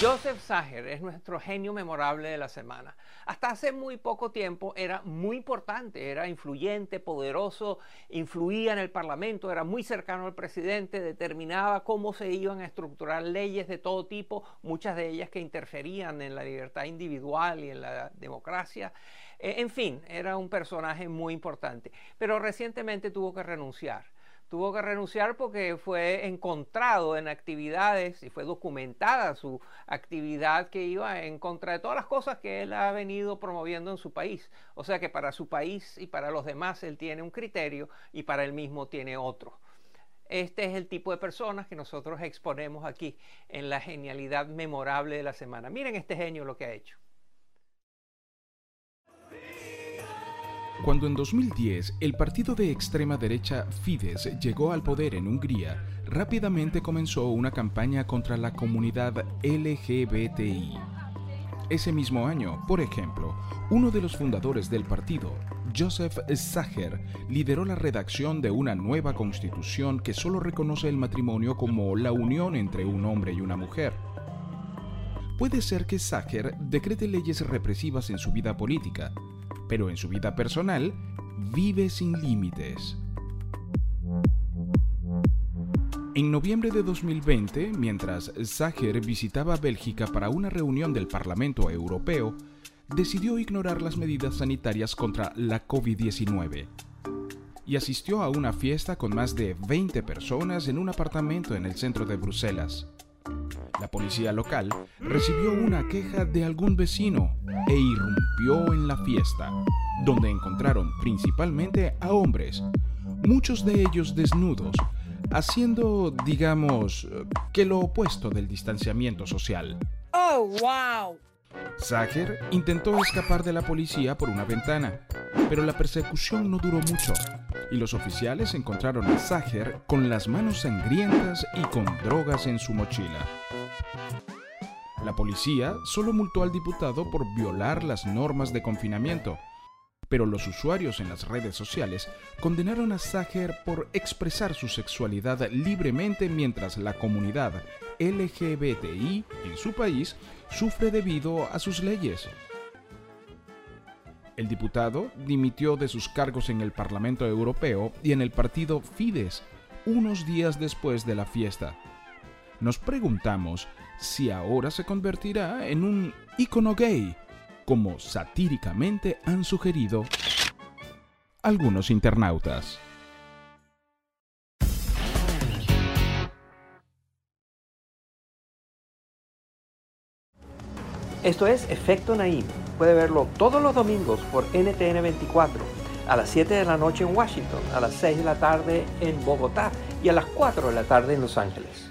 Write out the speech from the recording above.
Joseph Sager es nuestro genio memorable de la semana. Hasta hace muy poco tiempo era muy importante, era influyente, poderoso, influía en el Parlamento, era muy cercano al presidente, determinaba cómo se iban a estructurar leyes de todo tipo, muchas de ellas que interferían en la libertad individual y en la democracia. Eh, en fin, era un personaje muy importante, pero recientemente tuvo que renunciar tuvo que renunciar porque fue encontrado en actividades y fue documentada su actividad que iba en contra de todas las cosas que él ha venido promoviendo en su país. O sea que para su país y para los demás él tiene un criterio y para él mismo tiene otro. Este es el tipo de personas que nosotros exponemos aquí en la genialidad memorable de la semana. Miren este genio lo que ha hecho. Cuando en 2010 el partido de extrema derecha Fidesz llegó al poder en Hungría, rápidamente comenzó una campaña contra la comunidad LGBTI. Ese mismo año, por ejemplo, uno de los fundadores del partido, Joseph Sacher, lideró la redacción de una nueva constitución que solo reconoce el matrimonio como la unión entre un hombre y una mujer. Puede ser que Sacher decrete leyes represivas en su vida política, pero en su vida personal vive sin límites. En noviembre de 2020, mientras Sacher visitaba Bélgica para una reunión del Parlamento Europeo, decidió ignorar las medidas sanitarias contra la COVID-19 y asistió a una fiesta con más de 20 personas en un apartamento en el centro de Bruselas. La policía local recibió una queja de algún vecino e irrumpió en la fiesta, donde encontraron principalmente a hombres, muchos de ellos desnudos, haciendo, digamos, que lo opuesto del distanciamiento social. ¡Oh, wow! Sacher intentó escapar de la policía por una ventana, pero la persecución no duró mucho y los oficiales encontraron a Sacher con las manos sangrientas y con drogas en su mochila. La policía solo multó al diputado por violar las normas de confinamiento, pero los usuarios en las redes sociales condenaron a Sacher por expresar su sexualidad libremente mientras la comunidad LGBTI en su país sufre debido a sus leyes. El diputado dimitió de sus cargos en el Parlamento Europeo y en el partido Fidesz unos días después de la fiesta. Nos preguntamos si ahora se convertirá en un icono gay, como satíricamente han sugerido algunos internautas. Esto es Efecto Naim. Puede verlo todos los domingos por NTN 24, a las 7 de la noche en Washington, a las 6 de la tarde en Bogotá y a las 4 de la tarde en Los Ángeles.